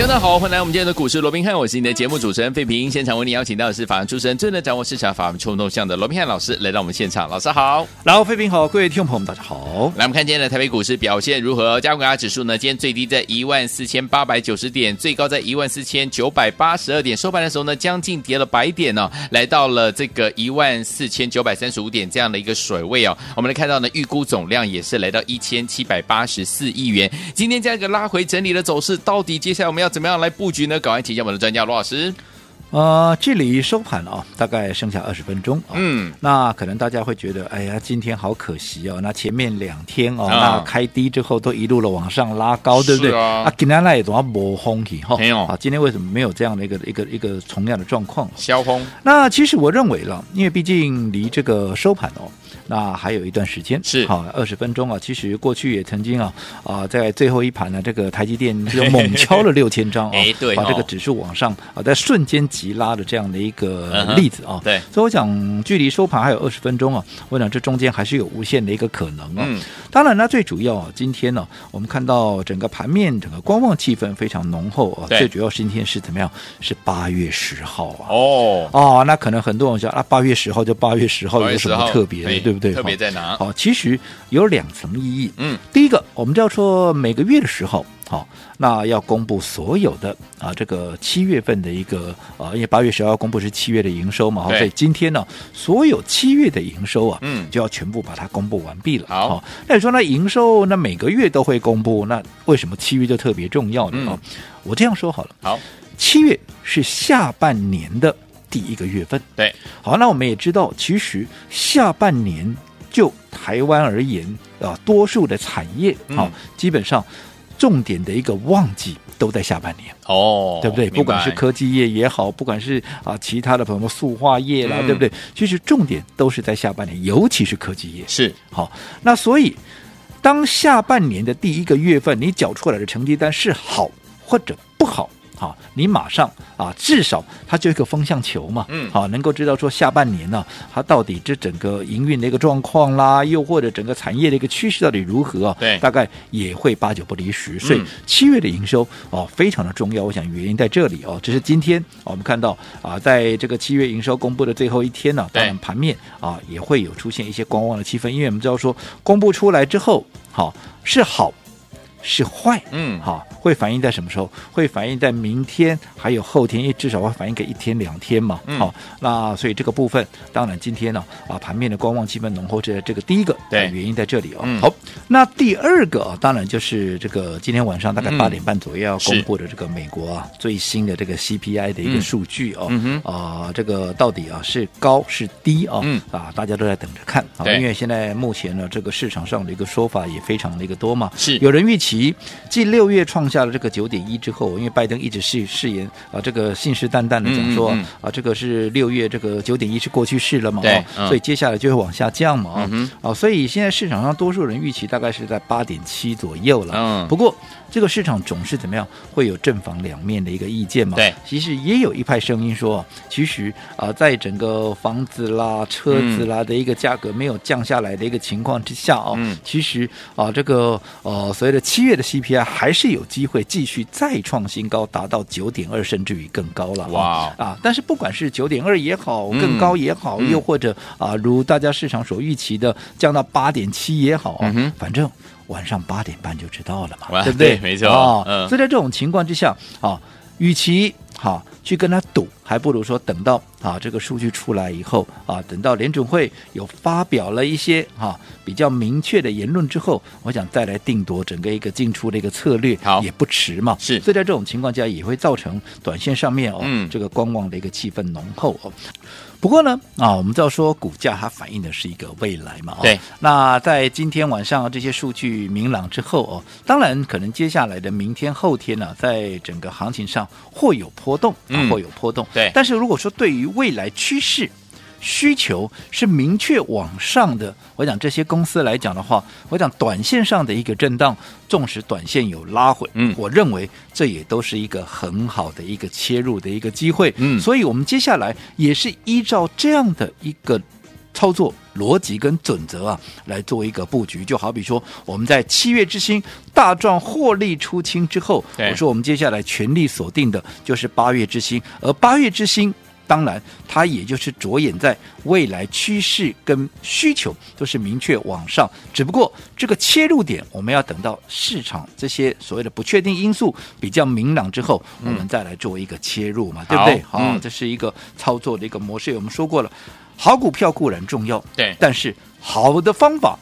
听众大家好，欢迎来我们今天的股市罗宾汉，我是你的节目主持人费平。现场为你邀请到的是法案出身、最能掌握市场法律冲动向的罗宾汉老师来到我们现场。老师好，然后费平好，各位听众朋友们大家好。来，我们看今天的台北股市表现如何？加权指数呢？今天最低在一万四千八百九十点，最高在一万四千九百八十二点。收盘的时候呢，将近跌了百点呢、哦，来到了这个一万四千九百三十五点这样的一个水位哦。我们来看到呢，预估总量也是来到一千七百八十四亿元。今天这样一个拉回整理的走势，到底接下来我们要怎么样来布局？呢，赶快请教我们的专家罗老师。呃，距离收盘啊，大概剩下二十分钟啊。嗯，那可能大家会觉得，哎呀，今天好可惜哦。那前面两天哦，啊、那开低之后都一路的往上拉高，对不对？啊，啊，今天那也总要磨空体哈。没有啊，今天为什么没有这样的一个一个一个同样的状况？消空。那其实我认为了，因为毕竟离这个收盘哦。那还有一段时间是好二十分钟啊！其实过去也曾经啊啊，在最后一盘呢，这个台积电就猛敲了六千张啊，哎对，把这个指数往上啊，在瞬间急拉的这样的一个例子啊，对，所以我想距离收盘还有二十分钟啊，我想这中间还是有无限的一个可能啊。嗯，当然呢，最主要啊，今天呢，我们看到整个盘面整个观望气氛非常浓厚啊，最主要今天是怎么样？是八月十号啊。哦哦，那可能很多人说啊，八月十号就八月十号有什么特别的，对不对？特别在哪？好，其实有两层意义。嗯，第一个，我们就要说每个月的时候，好，那要公布所有的啊，这个七月份的一个啊，因为八月十号公布是七月的营收嘛，所以今天呢，所有七月的营收啊，嗯，就要全部把它公布完毕了。好，那你说那营收那每个月都会公布，那为什么七月就特别重要呢？啊、嗯，我这样说好了，好，七月是下半年的第一个月份。对，好，那我们也知道，其实下半年。就台湾而言啊，多数的产业啊、嗯，基本上重点的一个旺季都在下半年哦，对不对？不管是科技业也好，不管是啊其他的什么塑化业啦、嗯，对不对？其实重点都是在下半年，尤其是科技业是好。那所以，当下半年的第一个月份你缴出来的成绩单是好或者不好。好，你马上啊，至少它就一个风向球嘛，嗯，好，能够知道说下半年呢、啊，它到底这整个营运的一个状况啦，又或者整个产业的一个趋势到底如何啊？对，大概也会八九不离十。所以七月的营收哦、啊，非常的重要。我想原因在这里哦、啊，这是今天我们看到啊，在这个七月营收公布的最后一天呢、啊，当然盘面啊也会有出现一些观望的气氛，因为我们知道说公布出来之后，好、啊、是好。是坏，嗯，好，会反映在什么时候？会反映在明天，还有后天，因为至少会反映个一天两天嘛，嗯、好，那所以这个部分，当然今天呢，啊，盘面的观望气氛浓厚，这这个第一个对。原因在这里哦、嗯。好，那第二个啊，当然就是这个今天晚上大概八点半左右要公布的这个美国啊最新的这个 CPI 的一个数据哦，嗯啊，这个到底啊是高是低啊？嗯，啊，大家都在等着看。啊，因为现在目前呢，这个市场上的一个说法也非常的一个多嘛，是。有人预期。其继六月创下了这个九点一之后，因为拜登一直是誓言啊，这个信誓旦旦的讲说、嗯嗯、啊，这个是六月这个九点一是过去式了嘛，对、嗯，所以接下来就会往下降嘛，啊、嗯，啊，所以现在市场上多数人预期大概是在八点七左右了，嗯，不过这个市场总是怎么样，会有正反两面的一个意见嘛，对，其实也有一派声音说，其实啊，在整个房子啦、车子啦的一个价格没有降下来的一个情况之下啊，嗯，其实啊，这个呃所谓的七月的 CPI 还是有机会继续再创新高，达到九点二，甚至于更高了。哇啊！但是不管是九点二也好，更高也好，嗯、又或者啊，如大家市场所预期的降到八点七也好，嗯，反正晚上八点半就知道了嘛，对不对？对没错。啊、嗯，所以在这种情况之下啊，与其好。去跟他赌，还不如说等到啊这个数据出来以后啊，等到联准会有发表了一些啊比较明确的言论之后，我想再来定夺整个一个进出的一个策略，好也不迟嘛。是，所以在这种情况下，也会造成短线上面哦、嗯，这个观望的一个气氛浓厚哦。不过呢，啊，我们知道说股价它反映的是一个未来嘛，对。那在今天晚上这些数据明朗之后哦，当然可能接下来的明天后天呢、啊，在整个行情上会有波动。嗯，会有波动，对。但是如果说对于未来趋势，需求是明确往上的，我讲这些公司来讲的话，我讲短线上的一个震荡，纵使短线有拉回，嗯，我认为这也都是一个很好的一个切入的一个机会，嗯，所以我们接下来也是依照这样的一个操作逻辑跟准则啊，来做一个布局。就好比说，我们在七月之星大赚获利出清之后，我说我们接下来全力锁定的就是八月之星，而八月之星。当然，它也就是着眼在未来趋势跟需求都是明确往上，只不过这个切入点我们要等到市场这些所谓的不确定因素比较明朗之后，我们再来做一个切入嘛，嗯、对不对？好，嗯、这是一个操作的一个模式。我们说过了，好股票固然重要，对，但是好的方法。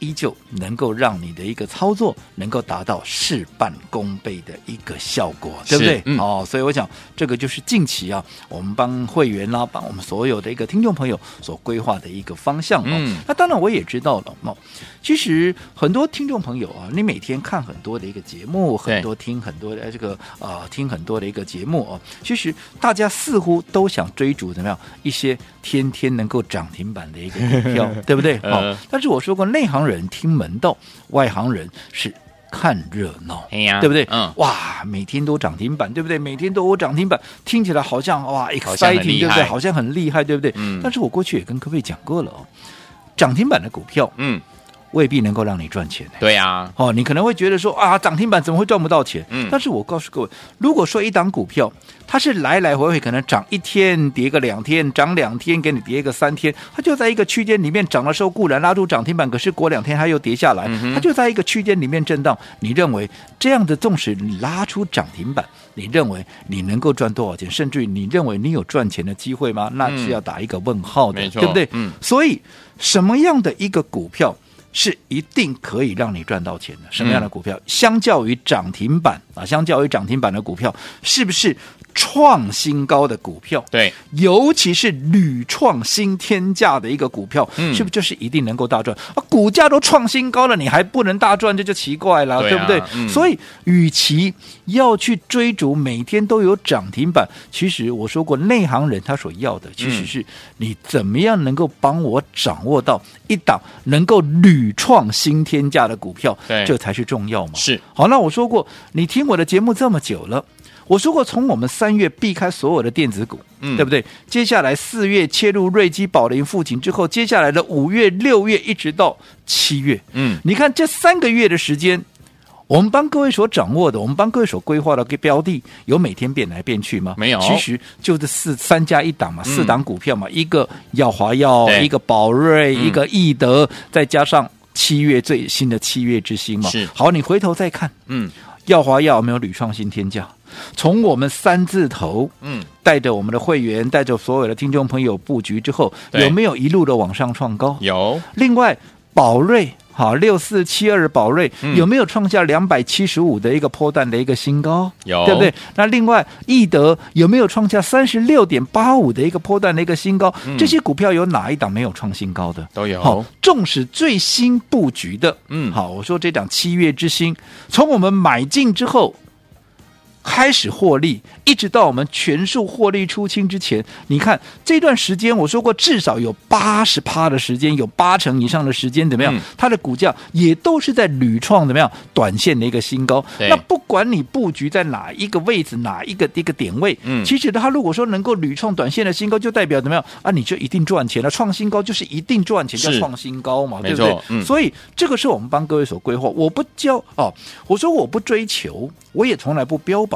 依旧能够让你的一个操作能够达到事半功倍的一个效果，对不对？嗯、哦，所以我想这个就是近期啊，我们帮会员啦、啊，帮我们所有的一个听众朋友所规划的一个方向、哦。嗯，那当然我也知道了。哦，其实很多听众朋友啊，你每天看很多的一个节目，很多听很多的这个啊、呃，听很多的一个节目哦，其实大家似乎都想追逐怎么样一些天天能够涨停板的一个股票，对不对？哦，但是我说过内行人。人听门道，外行人是看热闹，哎呀，对不对？嗯，哇，每天都涨停板，对不对？每天都有涨停板，听起来好像哇，exciting，对不对？好像很厉害，对不对？嗯。但是我过去也跟各位讲过了哦，涨停板的股票，嗯。未必能够让你赚钱。对呀、啊，哦，你可能会觉得说啊，涨停板怎么会赚不到钱？嗯，但是我告诉各位，如果说一档股票它是来来回回可能涨一天跌个两天，涨两天给你跌个三天，它就在一个区间里面涨的时候固然拉住涨停板，可是过两天它又跌下来，嗯、它就在一个区间里面震荡。你认为这样的纵使你拉出涨停板，你认为你能够赚多少钱？甚至于你认为你有赚钱的机会吗？那是要打一个问号的，嗯、对不对？嗯，所以什么样的一个股票？是一定可以让你赚到钱的。什么样的股票？嗯、相较于涨停板啊，相较于涨停板的股票，是不是创新高的股票？对，尤其是屡创新天价的一个股票，嗯、是不是就是一定能够大赚？啊，股价都创新高了，你还不能大赚，这就奇怪了，对，不对？嗯、所以，与其要去追逐每天都有涨停板，其实我说过，内行人他所要的，其实是你怎么样能够帮我掌握到一档能够屡屡创新天价的股票，对，这才是重要嘛。是好，那我说过，你听我的节目这么久了，我说过，从我们三月避开所有的电子股，嗯，对不对？接下来四月切入瑞基、宝林、富锦之后，接下来的五月、六月一直到七月，嗯，你看这三个月的时间。我们帮各位所掌握的，我们帮各位所规划的个标的，有每天变来变去吗？没有，其实就是四三加一档嘛，四档股票嘛，嗯、一个耀华药，一个宝瑞，嗯、一个易德，再加上七月最新的七月之星嘛。是，好，你回头再看，嗯，耀华药有没有屡创新天价？从我们三字头，嗯，带着我们的会员，带着所有的听众朋友布局之后，有没有一路的往上创高？有。另外，宝瑞。好，六四七二宝瑞、嗯、有没有创下两百七十五的一个波段的一个新高？有，对不对？那另外易德有没有创下三十六点八五的一个波段的一个新高？嗯、这些股票有哪一档没有创新高的？都有。好，纵使最新布局的，嗯，好，我说这档七月之星，从我们买进之后。开始获利，一直到我们全数获利出清之前，你看这段时间，我说过至少有八十趴的时间，有八成以上的时间怎么样？嗯、它的股价也都是在屡创怎么样短线的一个新高。那不管你布局在哪一个位置，哪一个一个点位，嗯，其实它如果说能够屡创短线的新高，就代表怎么样啊？你就一定赚钱了。创新高就是一定赚钱，叫创新高嘛，对不对？嗯、所以这个是我们帮各位所规划。我不教哦，我说我不追求，我也从来不标榜。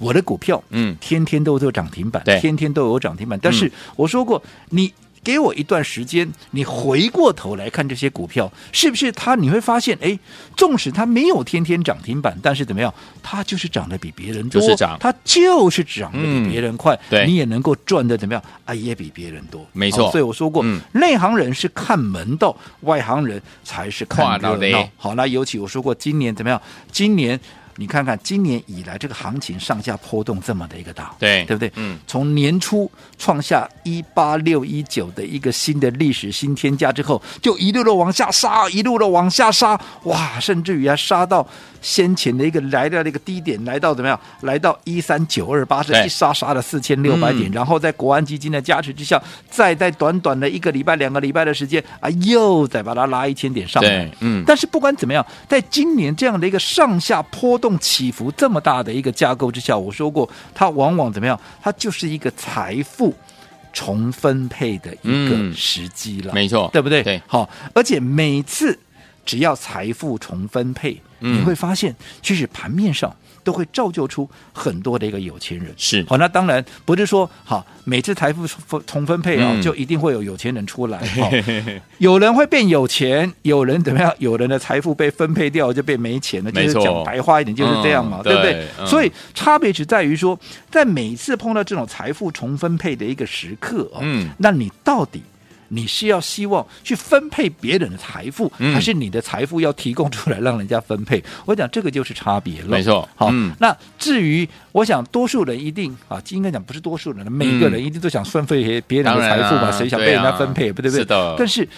我的股票，嗯，天天都有涨停板，对，天天都有涨停板。但是我说过，你给我一段时间，你回过头来看这些股票，是不是它？你会发现，哎，纵使它没有天天涨停板，但是怎么样？它就是涨得比别人多，就是涨，它就是涨得比别人快。对，你也能够赚得怎么样？啊，也比别人多，没错。所以我说过，内行人是看门道，外行人才是看热闹。好，那尤其我说过，今年怎么样？今年。你看看今年以来这个行情上下波动这么的一个大，对对不对？嗯，从年初创下一八六一九的一个新的历史新天价之后，就一路的往下杀，一路的往下杀，哇，甚至于还杀到先前的一个来到那个低点，来到怎么样？来到一三九二八，是一杀杀了四千六百点，嗯、然后在国安基金的加持之下，再在短短的一个礼拜、两个礼拜的时间啊，又再把它拉一千点上来。嗯，但是不管怎么样，在今年这样的一个上下波动起伏这么大的一个架构之下，我说过，它往往怎么样？它就是一个财富重分配的一个时机了。嗯、没错，对不对？对，好，而且每次只要财富重分配，嗯、你会发现，其实盘面上。都会造就出很多的一个有钱人，是好，那当然不是说好每次财富重重分配啊，嗯、就一定会有有钱人出来。有人会变有钱，有人怎么样？有人的财富被分配掉就变没钱了，就是讲白话一点就是这样嘛，嗯、对不对？对所以差别只在于说，在每次碰到这种财富重分配的一个时刻啊，嗯，那你到底？你是要希望去分配别人的财富，嗯、还是你的财富要提供出来让人家分配？我讲这个就是差别了。没错，好，嗯、那至于我想，多数人一定啊，应该讲不是多数人，每个人一定都想分配别人的财富嘛？谁、啊、想被人家分配，不对不对？是的，但是。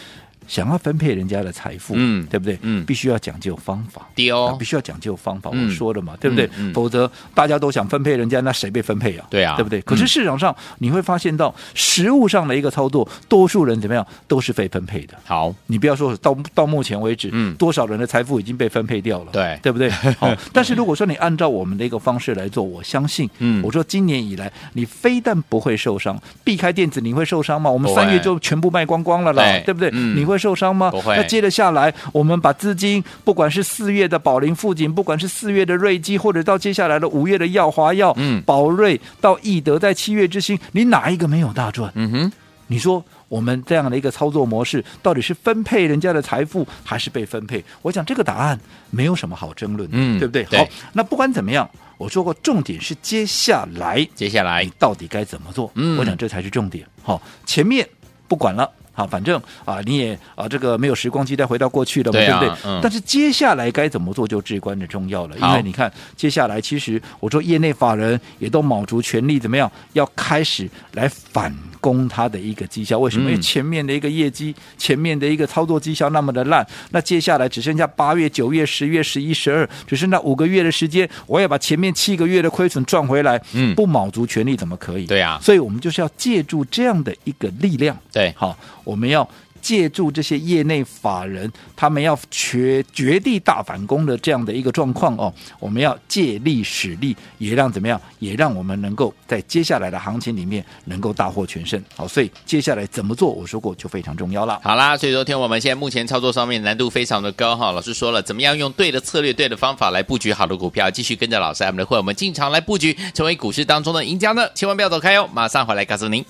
想要分配人家的财富，嗯，对不对？嗯，必须要讲究方法，对哦，必须要讲究方法。我说了嘛，对不对？否则大家都想分配人家，那谁被分配啊？对啊，对不对？可是市场上你会发现到实物上的一个操作，多数人怎么样都是被分配的。好，你不要说到到目前为止，嗯，多少人的财富已经被分配掉了？对，对不对？好，但是如果说你按照我们的一个方式来做，我相信，嗯，我说今年以来你非但不会受伤，避开电子你会受伤吗？我们三月就全部卖光光了啦，对不对？你会受伤吗？不会。那接着下来，我们把资金，不管是四月的宝林富锦，不管是四月的瑞基，或者到接下来的五月的耀华药、嗯，宝瑞到易德，在七月之星，你哪一个没有大赚？嗯哼，你说我们这样的一个操作模式，到底是分配人家的财富，还是被分配？我想这个答案没有什么好争论的，嗯，对不对？对。好，那不管怎么样，我说过，重点是接下来，接下来你到底该怎么做？嗯，我想这才是重点。好，前面不管了。好，反正啊，你也啊，这个没有时光机再回到过去了嘛，对，啊、对不对？嗯、但是接下来该怎么做就至关的重要了，因为你看，接下来其实我说业内法人也都卯足全力，怎么样？要开始来反攻他的一个绩效。为什么？因为前面的一个业绩，前面的一个操作绩效那么的烂，那接下来只剩下八月、九月、十月、十一、十二，只剩下五个月的时间，我要把前面七个月的亏损赚回来。嗯，不卯足全力怎么可以？对啊，所以我们就是要借助这样的一个力量。对，好。我们要借助这些业内法人，他们要绝绝地大反攻的这样的一个状况哦，我们要借力使力，也让怎么样，也让我们能够在接下来的行情里面能够大获全胜。好，所以接下来怎么做，我说过就非常重要了。好啦，所以昨天我们现在目前操作上面难度非常的高哈，老师说了，怎么样用对的策略、对的方法来布局好的股票，继续跟着老师我们的会我们进场来布局，成为股市当中的赢家呢？千万不要走开哦，马上回来告诉您。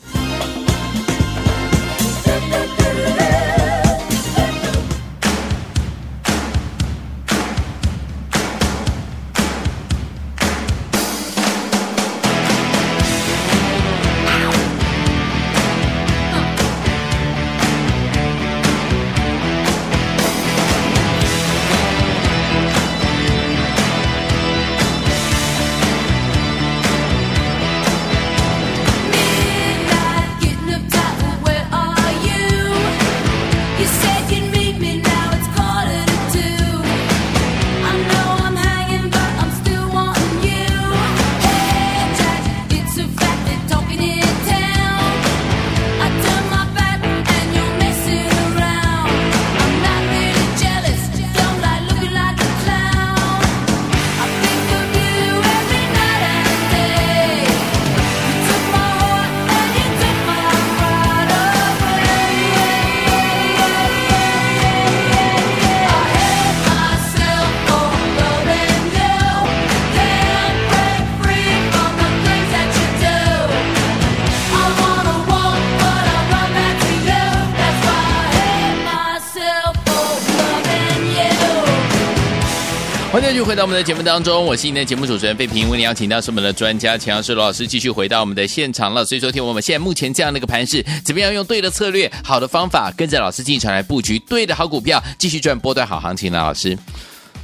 欢迎继续回到我们的节目当中，我是今天的节目主持人费平。为您邀请到是我们的专家钱老师罗老师，继续回到我们的现场了。所以说，听我们现在目前这样的一个盘势，怎么样用对的策略、好的方法，跟着老师进场来布局对的好股票，继续赚波段好行情呢？老师，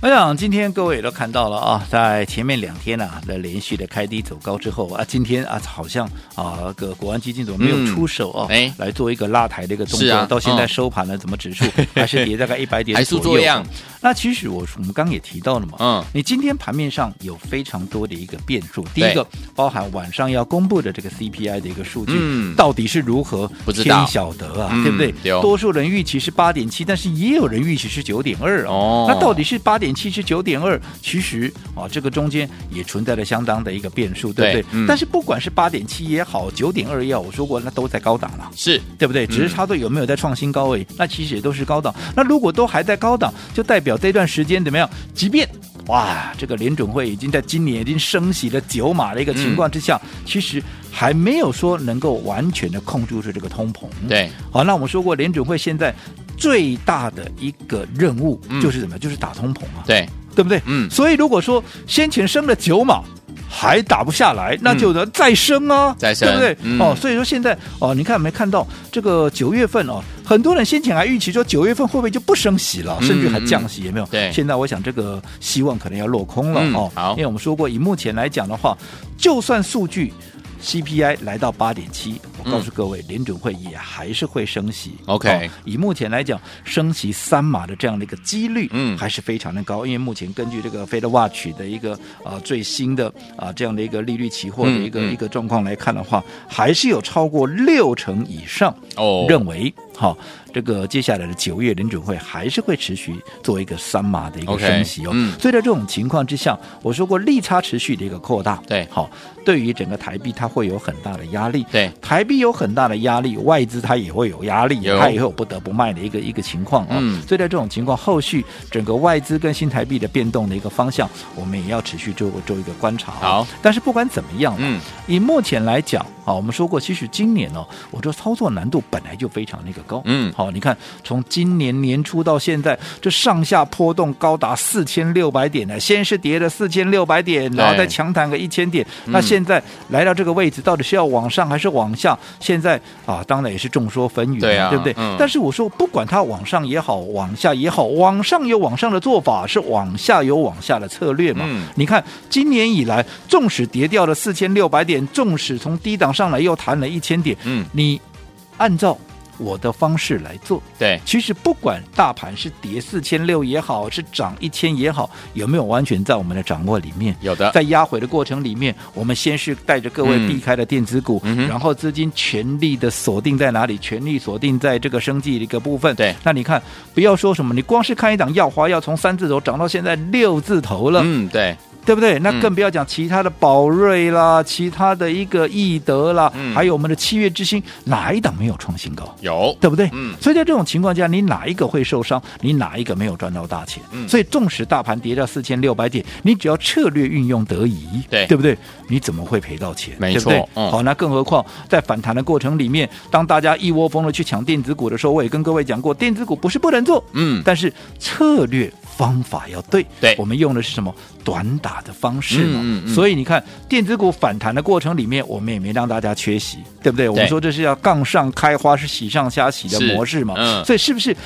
我想今天各位也都看到了啊，在前面两天啊的连续的开低走高之后啊，今天啊好像啊个国安基金怎么没有出手啊？哎、嗯，来做一个拉抬的一个动作，啊、到现在收盘了，怎么指数还是跌大概一百点左右？还是这样。那其实我我们刚刚也提到了嘛，嗯，你今天盘面上有非常多的一个变数，第一个包含晚上要公布的这个 CPI 的一个数据，嗯，到底是如何，不知道，晓得啊，对不对？多数人预期是八点七，但是也有人预期是九点二哦，那到底是八点？七是九点二，其实啊，这个中间也存在着相当的一个变数，对不对？但是不管是八点七也好，九点二也好，我说过那都在高档了，是对不对？只是差对有没有在创新高而已。那其实也都是高档。那如果都还在高档，就代表这段时间怎么样？即便哇，这个联准会已经在今年已经升息了九码的一个情况之下，嗯、其实还没有说能够完全的控制住这个通膨。对，好，那我们说过联准会现在。最大的一个任务就是什么？嗯、就是打通膨啊，对对不对？嗯，所以如果说先前升了九码还打不下来，那就得再升啊，再升，对不对？嗯、哦，所以说现在哦，你看没看到这个九月份哦？很多人先前还预期说九月份会不会就不升息了，甚至还降息，有没有？对，现在我想这个希望可能要落空了、嗯、哦。好，因为我们说过，以目前来讲的话，就算数据。CPI 来到八点七，我告诉各位，联准会也还是会升息。OK，哦，以目前来讲，升息三码的这样的一个几率，嗯，还是非常的高。因为目前根据这个 Fed Watch 的一个啊最新的啊这样的一个利率期货的一个、嗯、一个状况来看的话，还是有超过六成以上哦认为好。哦这个接下来的九月联准会还是会持续做一个三码的一个升息哦，okay, 嗯、所以在这种情况之下，我说过利差持续的一个扩大，对，好，对于整个台币它会有很大的压力，对，台币有很大的压力，外资它也会有压力，它也会有不得不卖的一个一个情况啊，嗯，所以在这种情况，后续整个外资跟新台币的变动的一个方向，我们也要持续做做一个观察。好，但是不管怎么样，嗯，以目前来讲，啊，我们说过，其实今年呢、我这操作难度本来就非常那个高，嗯。好，你看，从今年年初到现在，这上下波动高达四千六百点呢。先是跌了四千六百点，然后再强弹个一千点。那现在来到这个位置，到底是要往上还是往下？现在啊，当然也是众说纷纭，对啊，对不对？嗯、但是我说，不管它往上也好，往下也好，往上有往上的做法，是往下有往下的策略嘛？嗯、你看，今年以来，纵使跌掉了四千六百点，纵使从低档上来又弹了一千点，嗯，你按照。我的方式来做，对，其实不管大盘是跌四千六也好，是涨一千也好，有没有完全在我们的掌握里面？有的，在压回的过程里面，我们先是带着各位避开了电子股，嗯、然后资金全力的锁定在哪里？全力锁定在这个生计的一个部分。对，那你看，不要说什么，你光是看一档耀华，要从三字头涨到现在六字头了。嗯，对。对不对？那更不要讲其他的宝瑞啦，嗯、其他的一个易德啦，嗯、还有我们的七月之星，哪一档没有创新高？有，对不对？嗯。所以在这种情况下，你哪一个会受伤？你哪一个没有赚到大钱？嗯。所以纵使大盘跌到四千六百点，你只要策略运用得宜，对，对不对？你怎么会赔到钱？没错。对不对？嗯、好，那更何况在反弹的过程里面，当大家一窝蜂的去抢电子股的时候，我也跟各位讲过，电子股不是不能做，嗯，但是策略。方法要对，对，我们用的是什么短打的方式嘛？嗯嗯、所以你看电子股反弹的过程里面，我们也没让大家缺席，对不对？对，我们说这是要杠上开花，是喜上加喜的模式嘛？嗯，所以是不是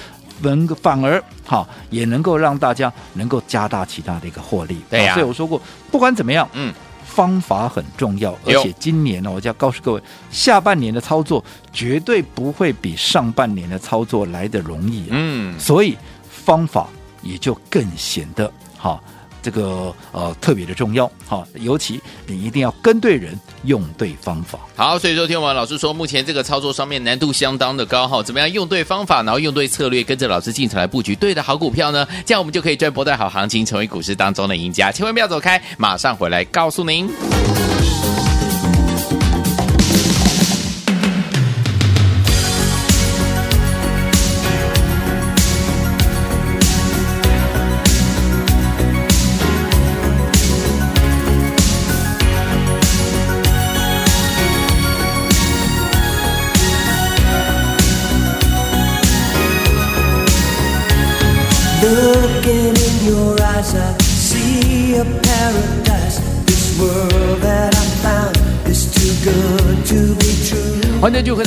能反而好也能够让大家能够加大其他的一个获利？对呀、啊。所以我说过，不管怎么样，嗯，方法很重要，而且今年呢，我就要告诉各位，下半年的操作绝对不会比上半年的操作来得容易、啊。嗯，所以方法。也就更显得哈，这个呃特别的重要哈，尤其你一定要跟对人，用对方法。好，所以说听完老师说，目前这个操作上面难度相当的高哈，怎么样用对方法，然后用对策略，跟着老师进场来布局对的好股票呢？这样我们就可以赚波段好行情，成为股市当中的赢家。千万不要走开，马上回来告诉您。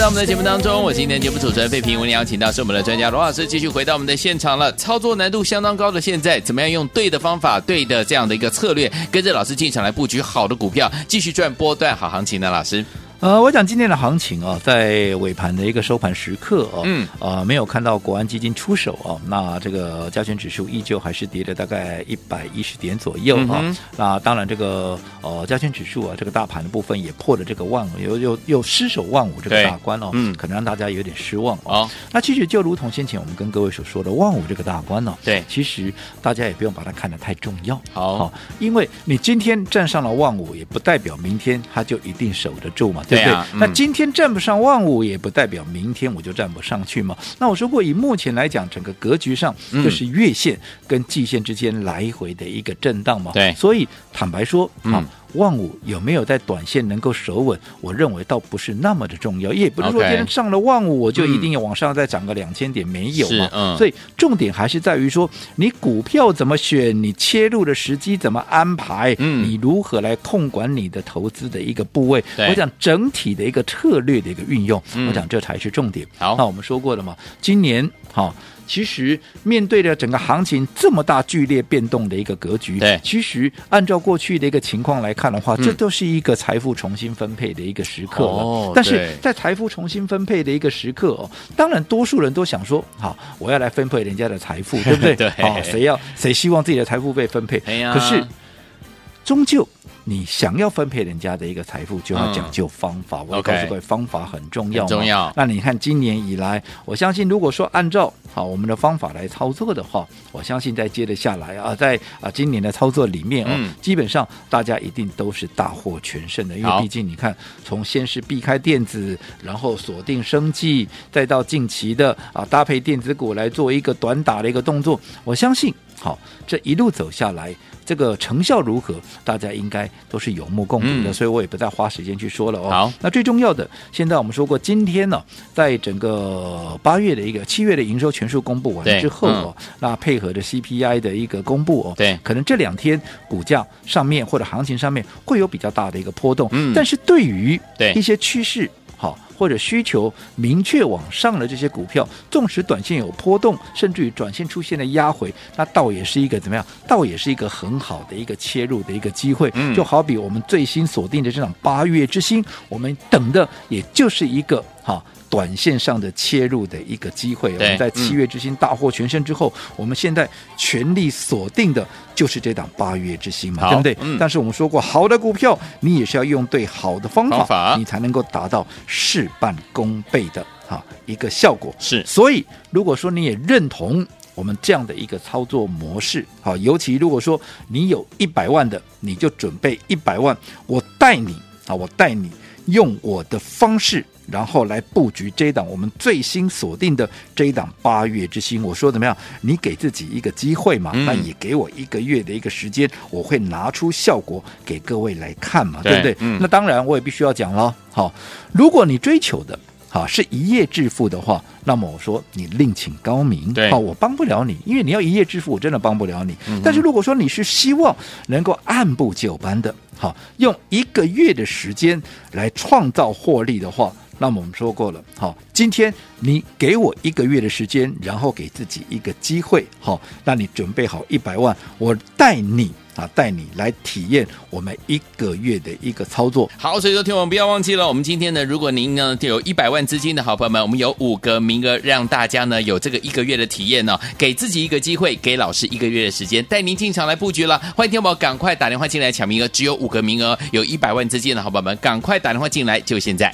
到我们的节目当中，我是今天节目主持人费平，我们邀请到是我们的专家罗老师，继续回到我们的现场了。操作难度相当高的现在，怎么样用对的方法、对的这样的一个策略，跟着老师进场来布局好的股票，继续赚波段好行情呢？老师。呃，我讲今天的行情啊，在尾盘的一个收盘时刻啊，嗯，呃，没有看到国安基金出手啊，那这个加权指数依旧还是跌了大概一百一十点左右啊、嗯。那当然，这个呃加权指数啊，这个大盘的部分也破了这个万五，又又又失守万五这个大关哦，嗯，可能让大家有点失望哦，哦。那其实就如同先前我们跟各位所说的，万五这个大关呢、哦，对，其实大家也不用把它看得太重要，好，好，因为你今天站上了万五，也不代表明天它就一定守得住嘛，对。对对啊，那今天站不上万五，也不代表明天我就站不上去嘛。那我说过，以目前来讲，整个格局上就是月线跟季线之间来回的一个震荡嘛。对，所以坦白说，啊。万五有没有在短线能够守稳？我认为倒不是那么的重要，也不是说今天上了万五，我就一定要往上再涨个两千点，没有嘛、嗯。所以重点还是在于说，你股票怎么选，你切入的时机怎么安排，嗯、你如何来控管你的投资的一个部位。我讲整体的一个策略的一个运用，嗯、我讲这才是重点。好，那我们说过了嘛，今年好。其实面对着整个行情这么大剧烈变动的一个格局，对，其实按照过去的一个情况来看的话，嗯、这都是一个财富重新分配的一个时刻了。哦，但是在财富重新分配的一个时刻哦，当然多数人都想说，好，我要来分配人家的财富，对不对？对，好，谁要谁希望自己的财富被分配？可是终究。你想要分配人家的一个财富，就要讲究方法。嗯、我要告诉各位，方法很重要。重要。那你看，今年以来，我相信，如果说按照好我们的方法来操作的话，我相信在接着下来啊，在啊今年的操作里面啊、嗯，基本上大家一定都是大获全胜的。因为毕竟你看，从先是避开电子，然后锁定生计，再到近期的啊搭配电子股来做一个短打的一个动作，我相信。好，这一路走下来，这个成效如何？大家应该都是有目共睹的，嗯，所以我也不再花时间去说了哦。好，那最重要的，现在我们说过，今天呢，在整个八月的一个七月的营收全数公布完之后哦，嗯，那配合着 CPI 的一个公布哦，对，可能这两天股价上面或者行情上面会有比较大的一个波动，嗯，但是对于对一些趋势。或者需求明确往上的这些股票，纵使短线有波动，甚至于短线出现了压回，那倒也是一个怎么样？倒也是一个很好的一个切入的一个机会。嗯，就好比我们最新锁定的这场八月之星，我们等的也就是一个哈。短线上的切入的一个机会，我们在七月之星大获全胜之后，嗯，我们现在全力锁定的就是这档八月之星嘛，对不对，嗯？但是我们说过，好的股票你也是要用对好的方法，方法你才能够达到事半功倍的哈一个效果。是，所以如果说你也认同我们这样的一个操作模式，好，尤其如果说你有一百万的，你就准备一百万，我带你啊，我带你用我的方式。然后来布局这一档我们最新锁定的这一档八月之星，我说怎么样？你给自己一个机会嘛，嗯、那也给我一个月的一个时间，我会拿出效果给各位来看嘛，对，对不对、嗯？那当然我也必须要讲了，好，如果你追求的好是一夜致富的话，那么我说你另请高明，对，好，我帮不了你，因为你要一夜致富，我真的帮不了你。嗯、但是如果说你是希望能够按部就班的，好，用一个月的时间来创造获利的话。那么我们说过了，好，今天你给我一个月的时间，然后给自己一个机会，好，那你准备好一百万，我带你啊，带你来体验我们一个月的一个操作。好，所以说听我们不要忘记了，我们今天呢，如果您呢有一百万资金的好朋友们，我们有五个名额，让大家呢有这个一个月的体验呢，给自己一个机会，给老师一个月的时间，带您进场来布局了。欢迎听我们赶快打电话进来抢名额，只有五个名额，有一百万资金的好朋友们，赶快打电话进来，就现在。